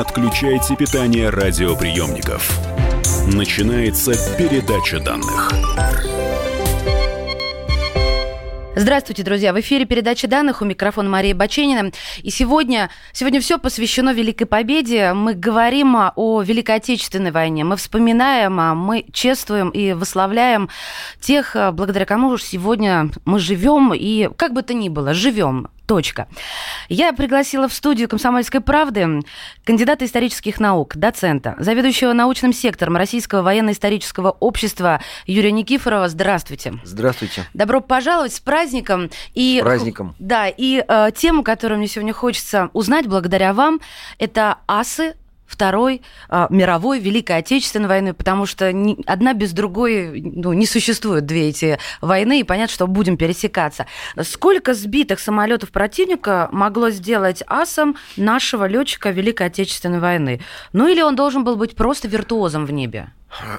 отключайте питание радиоприемников. Начинается передача данных. Здравствуйте, друзья. В эфире передача данных у микрофона Мария Баченина. И сегодня, сегодня все посвящено Великой Победе. Мы говорим о Великой Отечественной войне. Мы вспоминаем, мы чествуем и выславляем тех, благодаря кому сегодня мы живем и, как бы то ни было, живем. Точка. Я пригласила в студию «Комсомольской правды» кандидата исторических наук, доцента, заведующего научным сектором Российского военно-исторического общества Юрия Никифорова. Здравствуйте. Здравствуйте. Добро пожаловать с праздником. И, с праздником. Да, и э, тему, которую мне сегодня хочется узнать благодаря вам, это асы Второй э, мировой, Великой Отечественной войны, потому что одна без другой ну, не существует две эти войны, и понятно, что будем пересекаться. Сколько сбитых самолетов противника могло сделать асом нашего летчика Великой Отечественной войны? Ну или он должен был быть просто виртуозом в небе?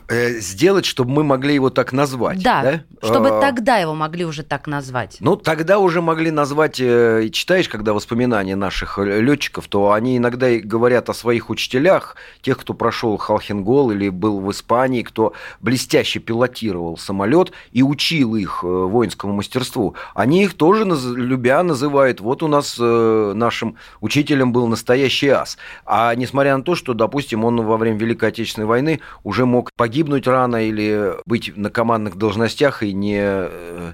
Э, сделать, чтобы мы могли его так назвать. Да, да? чтобы а, тогда его могли уже так назвать. Ну, тогда уже могли назвать, э, читаешь, когда воспоминания наших летчиков, то они иногда говорят о своих учителях, тех, кто прошел Халхингол или был в Испании, кто блестяще пилотировал самолет и учил их воинскому мастерству. Они их тоже, любя, называют, вот у нас нашим учителем был настоящий ас. А несмотря на то, что, допустим, он во время Великой Отечественной войны уже мог мог погибнуть рано или быть на командных должностях и не э,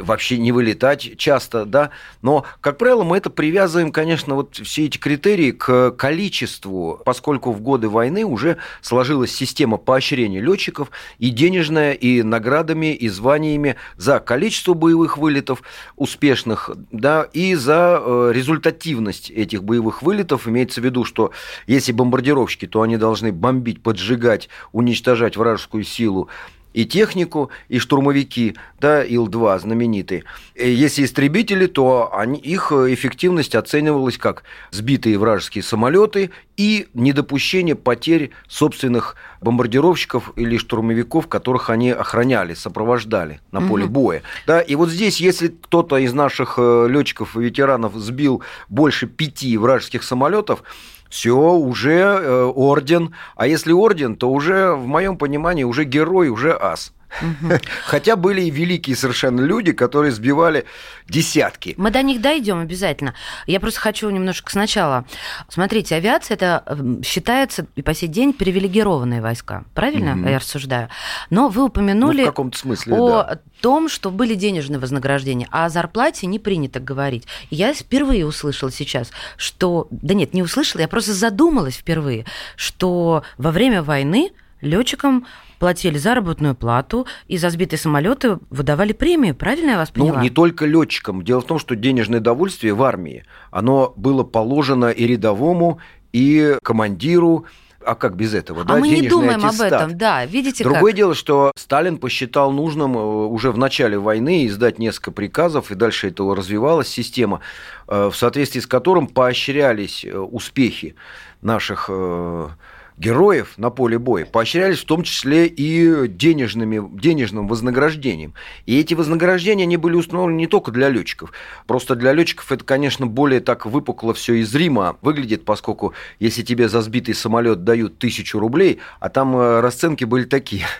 вообще не вылетать часто, да. Но, как правило, мы это привязываем, конечно, вот все эти критерии к количеству, поскольку в годы войны уже сложилась система поощрения летчиков и денежная, и наградами, и званиями за количество боевых вылетов успешных, да, и за э, результативность этих боевых вылетов. Имеется в виду, что если бомбардировщики, то они должны бомбить, поджигать, уничтожать вражескую силу и технику, и штурмовики, да, Ил-2 знаменитые. Если истребители, то они, их эффективность оценивалась как сбитые вражеские самолеты и недопущение потерь собственных бомбардировщиков или штурмовиков, которых они охраняли, сопровождали на поле угу. боя. Да, и вот здесь, если кто-то из наших э, летчиков и ветеранов сбил больше пяти вражеских самолетов, все, уже э, орден. А если орден, то уже, в моем понимании, уже герой, уже ас. Хотя были и великие совершенно люди, которые сбивали десятки. Мы до них дойдем обязательно. Я просто хочу немножко сначала. Смотрите, авиация это считается и по сей день привилегированные войска. Правильно mm-hmm. я рассуждаю? Но вы упомянули ну, в каком-то смысле, о да. том, что были денежные вознаграждения, а о зарплате не принято говорить. Я впервые услышала сейчас, что... Да нет, не услышала, я просто задумалась впервые, что во время войны летчикам платили заработную плату, и за сбитые самолеты выдавали премии. Правильно я вас ну, поняла? Ну, не только летчикам. Дело в том, что денежное довольствие в армии, оно было положено и рядовому, и командиру, а как без этого? А да? мы не думаем аттестат. об этом, да, видите Другое как? дело, что Сталин посчитал нужным э, уже в начале войны издать несколько приказов, и дальше этого развивалась система, э, в соответствии с которым поощрялись э, успехи наших героев на поле боя поощрялись в том числе и денежными, денежным вознаграждением. И эти вознаграждения они были установлены не только для летчиков. Просто для летчиков это, конечно, более так выпукло все из Рима выглядит, поскольку если тебе за сбитый самолет дают тысячу рублей, а там э, расценки были такие –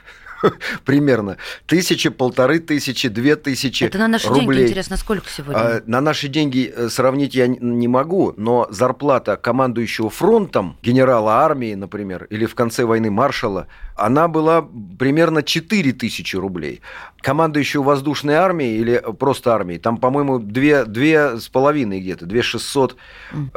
примерно. Тысячи, полторы тысячи, две тысячи Это на наши рублей. деньги, интересно, сколько сегодня? А, на наши деньги э, сравнить я не могу, но зарплата командующего фронтом, генерала армии, например, или в конце войны маршала, она была примерно 4 тысячи рублей. Командующего воздушной армией или просто армией, там, по-моему, две, две с половиной где-то, две шестьсот.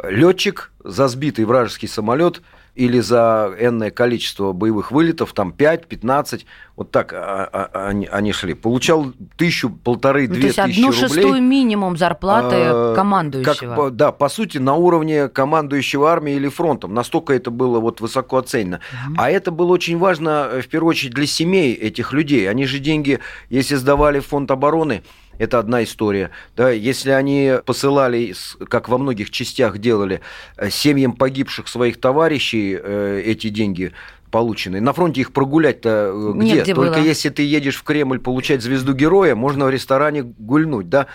Летчик за сбитый вражеский самолет – или за энное количество боевых вылетов, там 5, 15, вот так а, а, а, они, они шли. Получал тысячу, полторы, ну, две тысячи рублей. То есть одну шестую минимум зарплаты а, командующего. Как, да, по сути, на уровне командующего армией или фронтом. Настолько это было вот высоко оценено. Угу. А это было очень важно, в первую очередь, для семей этих людей. Они же деньги, если сдавали в фонд обороны, это одна история. Да, если они посылали, как во многих частях делали, э, семьям погибших своих товарищей э, эти деньги полученные. На фронте их прогулять-то э, где? где Только было. если ты едешь в Кремль получать звезду героя, можно в ресторане гульнуть, да?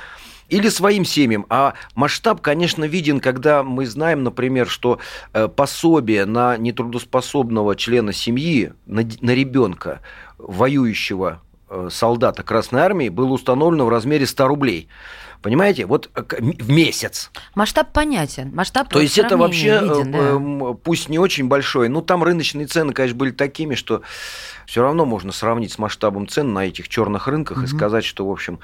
или своим семьям. А масштаб, конечно, виден, когда мы знаем, например, что э, пособие на нетрудоспособного члена семьи, на, на ребенка, воюющего солдата Красной Армии, было установлено в размере 100 рублей. Понимаете, вот э, в месяц. Масштаб понятен. Масштаб То есть это вообще, виден, да. пусть не очень большой, но там рыночные цены, конечно, были такими, что все равно можно сравнить с масштабом цен на этих черных рынках mm-hmm. и сказать, что, в общем,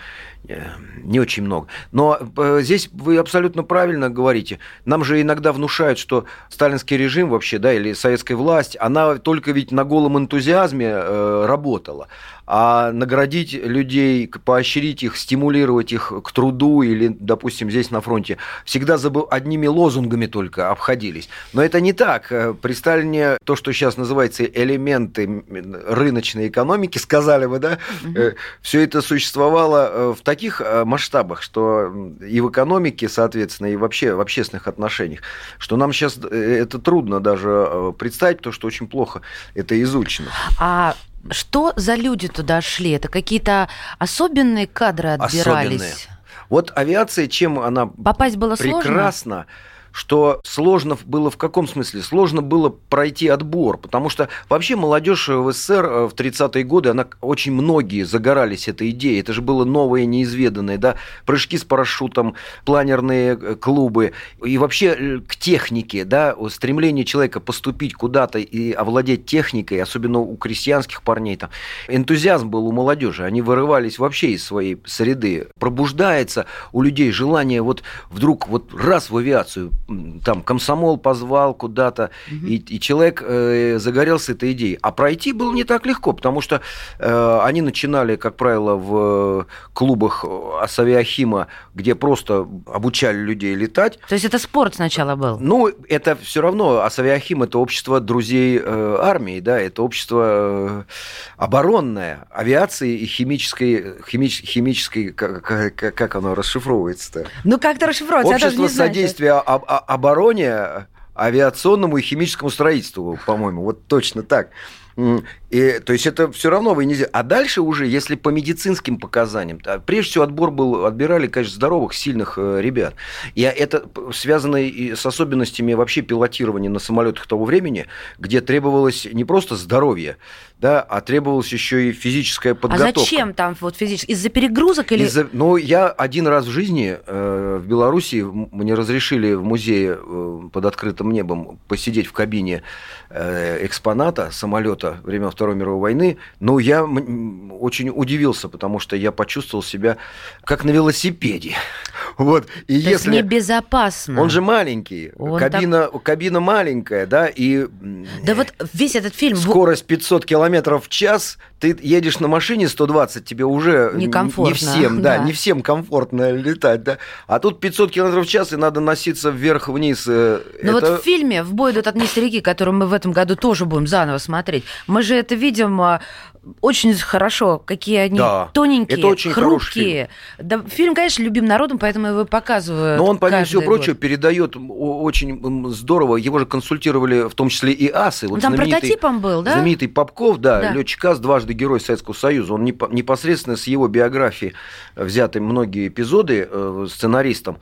э, не очень много. Но э, здесь вы абсолютно правильно говорите. Нам же иногда внушают, что сталинский режим вообще, да, или советская власть, она только ведь на голом энтузиазме э, работала. А наградить людей, поощрить их, стимулировать их к труду или, допустим, здесь на фронте, всегда забыл, одними лозунгами только обходились. Но это не так. При Сталине то, что сейчас называется элементы рыночной экономики, сказали бы, да, угу. все это существовало э, в таких э, масштабах, что и в экономике, соответственно, и вообще в общественных отношениях, что нам сейчас это трудно даже представить, потому что очень плохо это изучено. А что за люди туда шли? Это какие-то особенные кадры отбирались? Особенные. Вот авиация, чем она Попасть было прекрасно, сложно? Что сложно было в каком смысле? Сложно было пройти отбор, потому что вообще молодежь в СССР э, в 30-е годы, она очень многие загорались этой идеей. Это же было новое, неизведанное, да, прыжки с парашютом, планерные э, клубы и вообще э, к технике, да, стремление человека поступить куда-то и овладеть техникой, особенно у крестьянских парней там. Энтузиазм был у молодежи, они вырывались вообще из своей среды. Пробуждается у людей желание вот вдруг вот раз в авиацию там комсомол позвал куда-то, угу. и, и человек э, загорелся этой идеей. А пройти было не так легко, потому что э, они начинали, как правило, в клубах Асавиахима, где просто обучали людей летать. То есть это спорт сначала был? Ну, это все равно Асавиахим это общество друзей э, армии, да, это общество э, оборонное, авиации и химической, химич, химической как, как, как оно расшифровывается-то? Ну, как-то расшифровывается. Общество содействия обороне, авиационному и химическому строительству, по-моему, вот точно так. И, то есть это все равно вы нельзя. А дальше уже, если по медицинским показаниям, то, прежде всего отбор был, отбирали, конечно, здоровых, сильных э, ребят. И это связано и с особенностями вообще пилотирования на самолетах того времени, где требовалось не просто здоровье, да, а требовалась еще и физическая а подготовка. А зачем там вот физически? Из-за перегрузок или? Из-за... Ну, я один раз в жизни э, в Беларуси мне разрешили в музее э, под открытым небом посидеть в кабине э, экспоната самолета времен Второй мировой войны. Но я очень удивился, потому что я почувствовал себя как на велосипеде. Вот. И То если... небезопасно. Он же маленький. Он кабина, так... кабина маленькая, да, и... Да вот весь этот фильм... Скорость 500 километров в час, ты едешь на машине 120, тебе уже Некомфортно, не всем, да, да, не всем комфортно летать, да. А тут 500 километров в час, и надо носиться вверх-вниз. Э, ну это... вот в фильме «В бой идут одни старики», который мы в этом году тоже будем заново смотреть, мы же это видим а, очень хорошо, какие они да, тоненькие, это очень хрупкие. Фильм. Да, фильм, конечно, любим народом, поэтому его показывают. Но он, помимо всего прочего, передает очень здорово. Его же консультировали в том числе и асы. Вот там прототипом был, да? Знаменитый Попков, да, да. летчик АС, дважды герой Советского Союза. Он непосредственно с его биографии взяты многие эпизоды э, сценаристом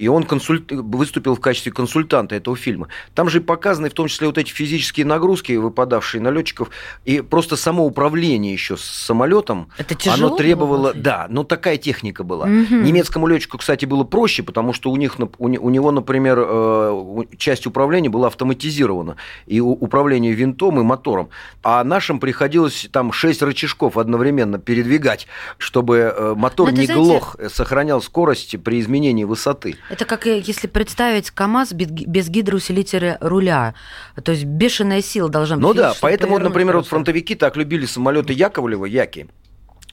и он консульт... выступил в качестве консультанта этого фильма. Там же показаны в том числе вот эти физические нагрузки, выпадавшие на летчиков, и просто само управление еще с самолетом. Это тяжело оно требовало, было, да, но такая техника была. Угу. Немецкому летчику, кстати, было проще, потому что у них, у него, например, э, часть управления была автоматизирована, и управление винтом и мотором, а нашим приходилось там шесть рычажков одновременно передвигать, чтобы э, мотор не знаете... глох, сохранял скорость при изменении высоты. Это как если представить КАМАЗ без гидроусилителя руля. То есть бешеная сила должна быть. Ну да, поэтому, например, вот фронтовики так любили самолеты Яковлева, Яки.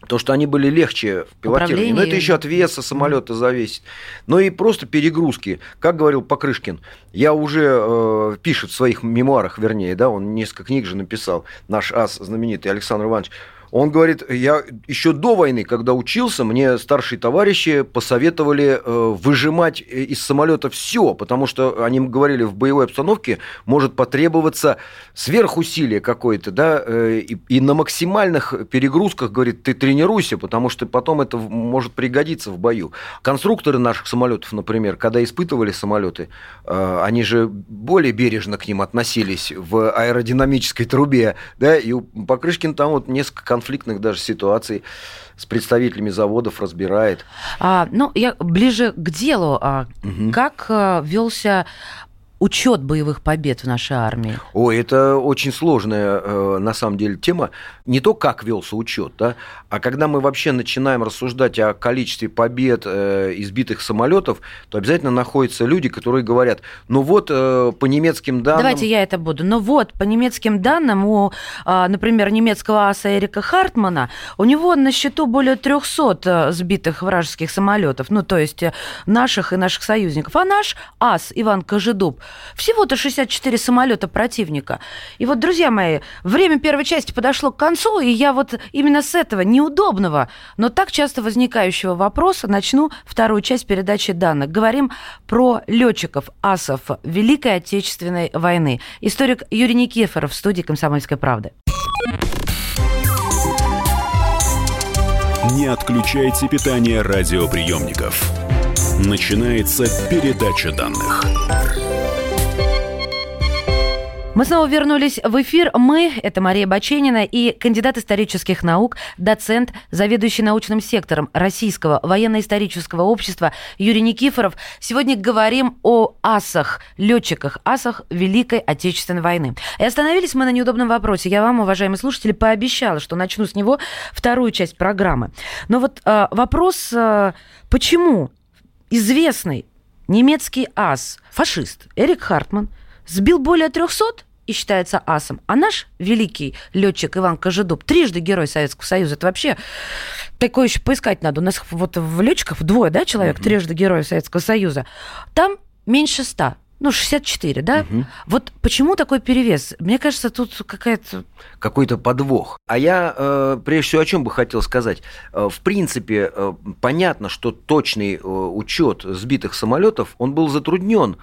То, что они были легче в пилотировании. Но это еще от веса самолета зависит. Но и просто перегрузки. Как говорил Покрышкин, я уже э, пишет в своих мемуарах, вернее, да, он несколько книг же написал, наш ас знаменитый Александр Иванович, Он говорит, я еще до войны, когда учился, мне старшие товарищи посоветовали э, выжимать из самолета все, потому что они говорили, в боевой обстановке может потребоваться сверхусилие какое-то, да, э, и, и на максимальных перегрузках, говорит, ты тренируйся, потому что потом это может пригодиться в бою. Конструкторы наших самолетов, например, когда испытывали самолеты, э, они же более бережно к ним относились в аэродинамической трубе, да, и у Покрышкин там вот несколько конфликтных даже ситуаций с представителями заводов разбирает. А, ну, я ближе к делу. А, угу. Как а, велся учет боевых побед в нашей армии? Ой, это очень сложная, э, на самом деле, тема. Не то, как велся учет, да, а когда мы вообще начинаем рассуждать о количестве побед э, избитых самолетов, то обязательно находятся люди, которые говорят, ну вот э, по немецким данным... Давайте я это буду. Ну вот, по немецким данным, у, а, например, немецкого аса Эрика Хартмана, у него на счету более 300 сбитых вражеских самолетов, ну то есть наших и наших союзников. А наш ас Иван Кожедуб всего-то 64 самолета противника. И вот, друзья мои, время первой части подошло к концу, и я вот именно с этого неудобного, но так часто возникающего вопроса начну вторую часть передачи данных. Говорим про летчиков асов Великой Отечественной войны. Историк Юрий Никифоров в студии «Комсомольской правды». Не отключайте питание радиоприемников. Начинается передача данных. Мы снова вернулись в эфир. Мы, это Мария Баченина и кандидат исторических наук, доцент, заведующий научным сектором Российского военно-исторического общества Юрий Никифоров. Сегодня говорим о асах, летчиках, асах Великой Отечественной войны. И остановились мы на неудобном вопросе. Я вам, уважаемые слушатели, пообещала, что начну с него вторую часть программы. Но вот э, вопрос, э, почему известный немецкий ас, фашист Эрик Хартман, сбил более 300 и считается асом. А наш великий летчик Иван Кожедуб, трижды герой Советского Союза, это вообще такое еще поискать надо. У нас вот в летчиков двое, да, человек, mm-hmm. трижды герой Советского Союза. Там меньше ста. Ну, 64, да? Угу. Вот почему такой перевес? Мне кажется, тут какая-то... Какой-то подвох. А я, э, прежде всего, о чем бы хотел сказать. Э, в принципе, э, понятно, что точный э, учет сбитых самолетов, он был затруднен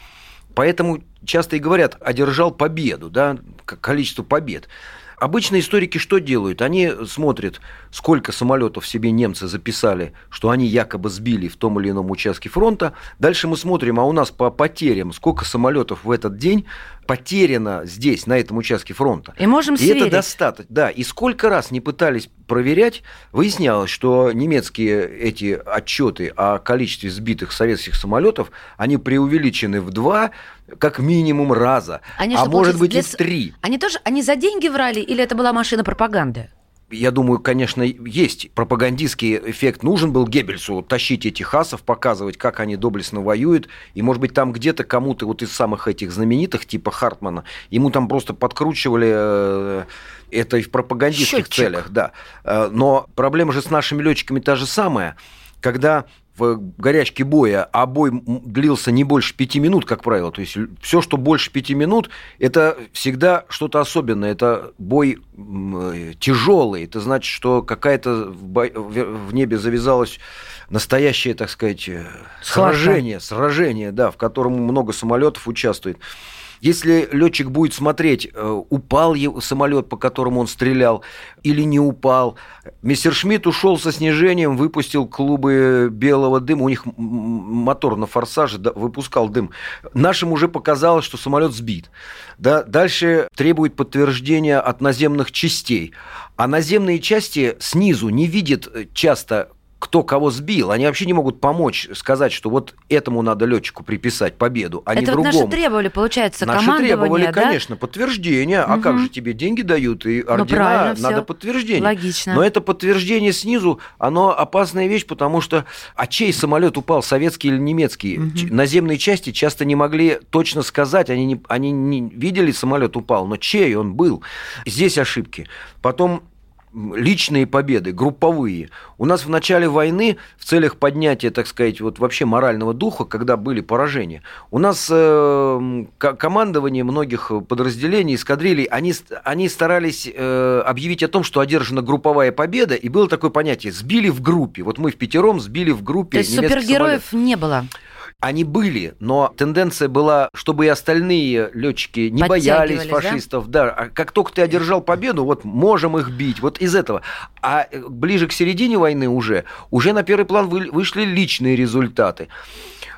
Поэтому часто и говорят, одержал победу, да, количество побед. Обычно историки что делают? Они смотрят, сколько самолетов себе немцы записали, что они якобы сбили в том или ином участке фронта. Дальше мы смотрим, а у нас по потерям, сколько самолетов в этот день потеряно здесь, на этом участке фронта. И можем И это достаточно. Да, и сколько раз не пытались проверять, выяснялось, что немецкие эти отчеты о количестве сбитых советских самолетов, они преувеличены в два, как минимум раза, они а может быть для... и в три. Они тоже, они за деньги врали или это была машина пропаганды? Я думаю, конечно, есть пропагандистский эффект. Нужен был Геббельсу тащить этих хасов, показывать, как они доблестно воюют. И, может быть, там где-то кому-то вот из самых этих знаменитых, типа Хартмана, ему там просто подкручивали э, это и в пропагандистских Счетчик. целях. Да. Э, но проблема же с нашими летчиками та же самая. Когда в горячке боя, а бой длился не больше пяти минут, как правило. То есть все, что больше пяти минут, это всегда что-то особенное. Это бой тяжелый. Это значит, что какая-то в небе завязалась настоящее, так сказать, э, сражение, сражение, да, в котором много самолетов участвует. Если летчик будет смотреть, э, упал самолет, по которому он стрелял, или не упал. Мистер Шмидт ушел со снижением, выпустил клубы белого дыма. У них мотор на форсаже выпускал дым. Нашим уже показалось, что самолет сбит. Да, дальше требует подтверждения от наземных частей. А наземные части снизу не видят э, часто кто кого сбил. Они вообще не могут помочь сказать, что вот этому надо летчику приписать победу, а Это не вот другому. наши требовали, получается, Наши требовали, да? конечно, подтверждение. Угу. А как же тебе деньги дают и ну, ордена? Ну, надо подтверждение. Логично. Но это подтверждение снизу, оно опасная вещь, потому что а чей самолет упал, советский или немецкий? Угу. Наземные части часто не могли точно сказать, они не, они не видели самолет упал, но чей он был? Здесь ошибки. Потом личные победы, групповые. У нас в начале войны в целях поднятия, так сказать, вот вообще морального духа, когда были поражения, у нас э, командование многих подразделений, эскадрилей, они, они старались э, объявить о том, что одержана групповая победа, и было такое понятие «сбили в группе». Вот мы в пятером сбили в группе То есть супергероев самолет. не было? Они были, но тенденция была, чтобы и остальные летчики не боялись фашистов. Да? да, как только ты одержал победу, вот можем их бить, вот из этого. А э, ближе к середине войны уже, уже на первый план вышли личные результаты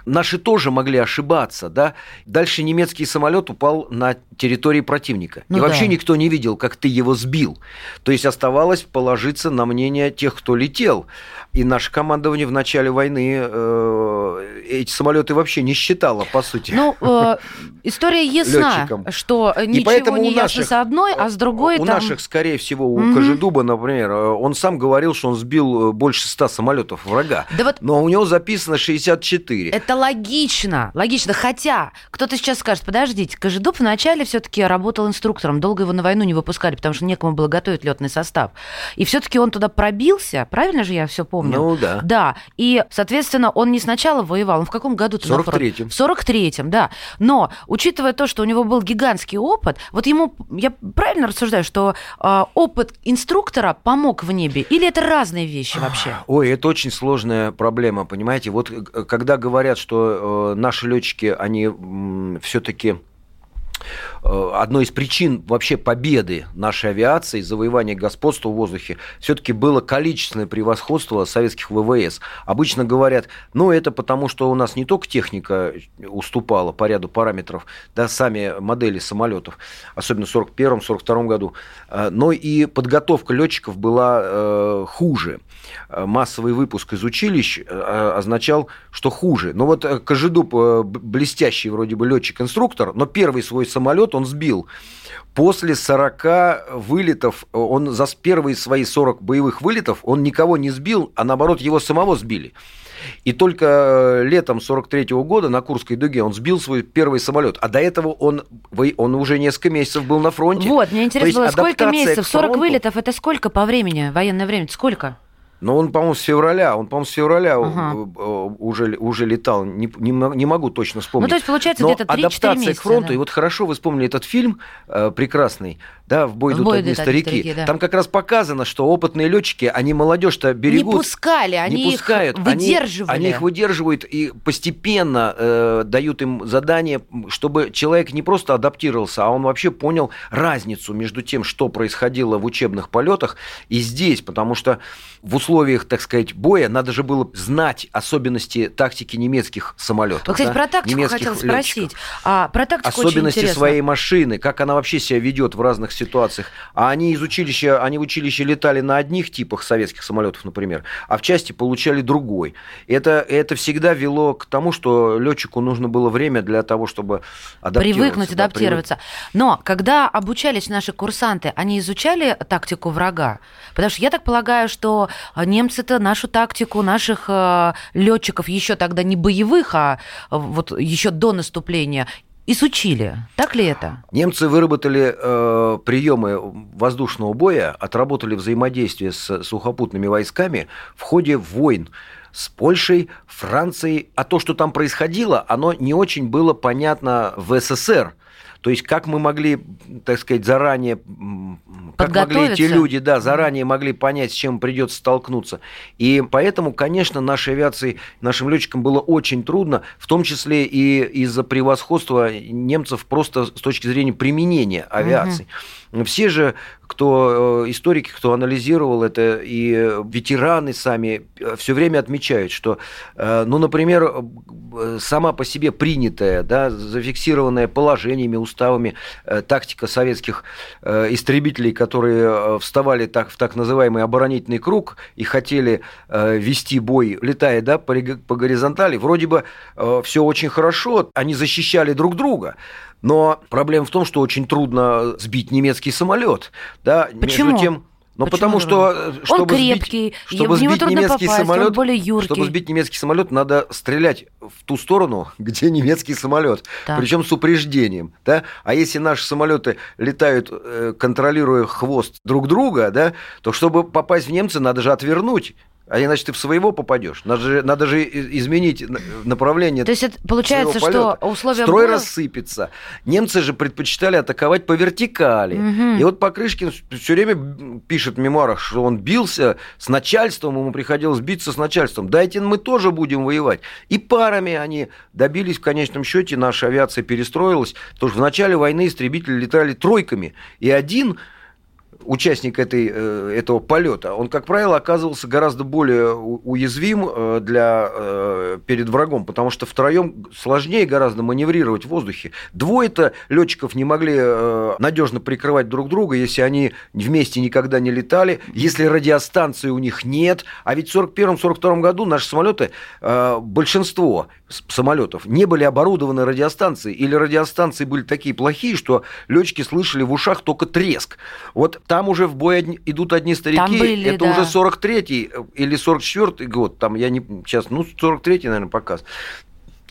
наши тоже могли ошибаться, да. Дальше немецкий самолет упал на территории противника. Ну и да. вообще никто не видел, как ты его сбил. То есть оставалось положиться на мнение тех, кто летел. И наше командование в начале войны э, эти самолеты вообще не считало, по сути. Ну, э, история ясна, летчикам. что ничего поэтому не ясно с одной, а с другой У там... наших, скорее всего, у угу. Кожедуба, например, э, он сам говорил, что он сбил э, больше ста самолетов врага. Да вот... Но у него записано 64. Это логично, логично. Хотя кто-то сейчас скажет, подождите, Кожедуб вначале все-таки работал инструктором, долго его на войну не выпускали, потому что некому было готовить летный состав. И все-таки он туда пробился, правильно же я все помню? Ну да. Да. И, соответственно, он не сначала воевал, он в каком году? В 43-м. В 43-м, да. Но, учитывая то, что у него был гигантский опыт, вот ему, я правильно рассуждаю, что э, опыт инструктора помог в небе? Или это разные вещи вообще? Ой, это очень сложная проблема, понимаете? Вот э, когда говорят, что э, наши летчики, они все-таки одной из причин вообще победы нашей авиации, завоевания господства в воздухе, все-таки было количественное превосходство советских ВВС. Обычно говорят, ну это потому, что у нас не только техника уступала по ряду параметров, да, сами модели самолетов, особенно в 1941-1942 году, э, но и подготовка летчиков была э, хуже. Массовый выпуск из училищ означал, что хуже. Но вот Кожедуб блестящий вроде бы летчик-инструктор, но первый свой самолет он сбил. После 40 вылетов, он за первые свои 40 боевых вылетов, он никого не сбил, а наоборот его самого сбили. И только летом 43 -го года на Курской дуге он сбил свой первый самолет. А до этого он, он уже несколько месяцев был на фронте. Вот, мне интересно было, сколько месяцев? 40 вылетов, это сколько по времени, военное время? Сколько? Но он, по-моему, с февраля, он, по-моему, с февраля ага. уже, уже летал, не, не, не могу точно вспомнить. Ну, то есть, получается, где-то 3-4 адаптация месяца, к фронту, да. и вот хорошо вы вспомнили этот фильм э, прекрасный, да, «В бой идут одни старики». старики да. Там как раз показано, что опытные летчики, они молодежь-то берегут. Не пускали, они не пускают, их выдерживали. Они, они их выдерживают и постепенно э, дают им задание, чтобы человек не просто адаптировался, а он вообще понял разницу между тем, что происходило в учебных полетах и здесь, потому что в условиях, так сказать, боя надо же было знать особенности тактики немецких самолетов. Вот, кстати, да? про тактику хотел спросить. А, про тактику Особенности своей машины, как она вообще себя ведет в разных ситуациях. А они из училища, они в училище летали на одних типах советских самолетов, например, а в части получали другой. Это, это всегда вело к тому, что летчику нужно было время для того, чтобы адаптироваться. Привыкнуть, да, адаптироваться. Привык... Но когда обучались наши курсанты, они изучали тактику врага? Потому что я так полагаю, что немцы-то нашу тактику наших э, летчиков еще тогда не боевых, а э, вот еще до наступления изучили. Так ли это? Немцы выработали э, приемы воздушного боя, отработали взаимодействие с сухопутными войсками в ходе войн с Польшей, Францией. А то, что там происходило, оно не очень было понятно в СССР. То есть как мы могли, так сказать, заранее, как могли эти люди, да, заранее могли понять, с чем придется столкнуться. И поэтому, конечно, нашей авиации, нашим летчикам было очень трудно, в том числе и из-за превосходства немцев просто с точки зрения применения авиации. Угу. Все же, кто э, историки, кто анализировал это, и ветераны сами э, все время отмечают, что, э, ну, например, сама по себе принятая, да, зафиксированная положениями, уставами тактика советских истребителей, которые вставали так, в так называемый оборонительный круг и хотели вести бой, летая да, по горизонтали, вроде бы все очень хорошо, они защищали друг друга. Но проблема в том, что очень трудно сбить немецкий самолет. Да? Почему? Между тем, Ну, потому что, чтобы он крепкий, сбить, чтобы в него сбить немецкий попасть, самолет, он более юркий. чтобы сбить немецкий самолет, надо стрелять в ту сторону, где немецкий самолет, Так. причем с упреждением, да. А если наши самолеты летают, э, контролируя хвост друг друга, да, то чтобы попасть в немца, надо же отвернуть. А иначе ты в своего попадешь. Надо же, надо же изменить на- направление То есть это получается, что условия Строй боя- рассыпется. Немцы же предпочитали атаковать по вертикали. Мгм. И вот Покрышкин все время пишет в мемуарах, что он бился с начальством, ему приходилось биться с начальством. Дайте мы тоже будем воевать. И парами они добились в конечном счете, наша авиация перестроилась, потому что в начале войны истребители летали тройками. И один участник этой, э, этого полета, он, как правило, оказывался гораздо более уязвим э, для, э, перед врагом, потому что втроем сложнее гораздо маневрировать в воздухе. Двое-то летчиков не могли надежно прикрывать друг друга, если они вместе никогда не летали, если радиостанции у них нет. А ведь в 1941-1942 году наши самолеты, большинство самолетов не были оборудованы радиостанцией, или радиостанции были такие плохие, что летчики слышали в ушах только треск. Вот там уже в бой одни- идут одни старики. Там были, Это да. уже 43-й или 44-й год. Там я не сейчас, ну 43-й, наверное, показ.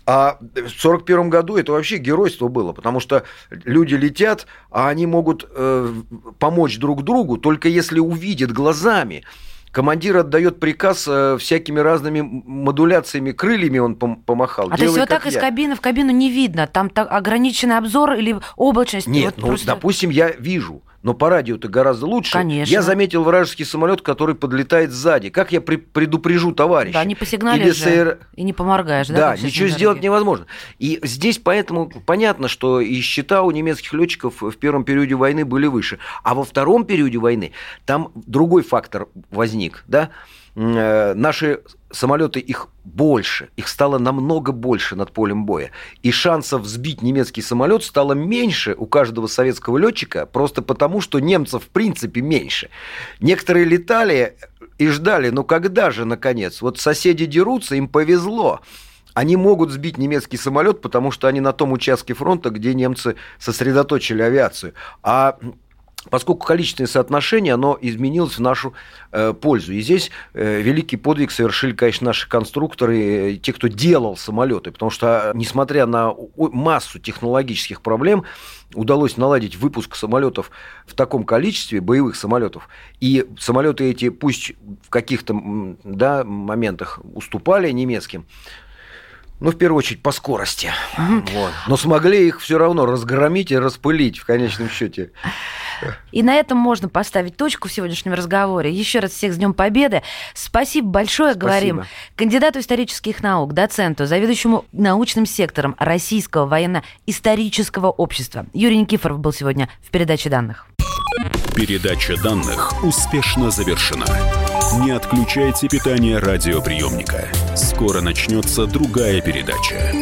А в 41 году это вообще геройство было, потому что люди летят, а они могут э, помочь друг другу только если увидят глазами. Командир отдает приказ э, всякими разными модуляциями, крыльями он пом- помахал. А то есть «Делай, вот так как из я». кабины в кабину не видно? Там так ограниченный обзор или облачность? Нет, Вот ну, просто- допустим, я вижу, но по радио-то гораздо лучше. Конечно. Я заметил вражеский самолет, который подлетает сзади. Как я при- предупрежу товарища? Да, не посигналишь Или же, и не поморгаешь, да? Да, ничего «Северной сделать дороге»? невозможно. И здесь поэтому понятно, что и счета у немецких летчиков в первом периоде войны были выше. А во втором периоде войны там другой фактор возник, да? Э, Наши самолеты их больше, их стало намного больше над полем боя. И шансов сбить немецкий самолет стало меньше у каждого советского летчика, просто потому, что немцев в принципе меньше. Некоторые летали и ждали, ну когда же, наконец? Вот соседи дерутся, им повезло. Они могут сбить немецкий самолет, потому что они на том участке фронта, где немцы сосредоточили авиацию. А поскольку количественное соотношение, оно изменилось в нашу э, пользу. И здесь э, великий подвиг совершили, конечно, наши конструкторы, э, те, кто делал самолеты, потому что, э, несмотря на массу технологических проблем, удалось наладить выпуск самолетов в таком количестве, боевых самолетов. И самолеты эти, пусть в каких-то да, моментах уступали немецким, ну, в первую очередь, по скорости. Вот. Но смогли их все равно разгромить и распылить в конечном счете. И на этом можно поставить точку в сегодняшнем разговоре. Еще раз всех с Днем Победы. Спасибо большое, Спасибо. говорим кандидату исторических наук, доценту, заведующему научным сектором Российского военно-исторического общества. Юрий Никифоров был сегодня в передаче данных. Передача данных успешно завершена. Не отключайте питание радиоприемника. Скоро начнется другая передача.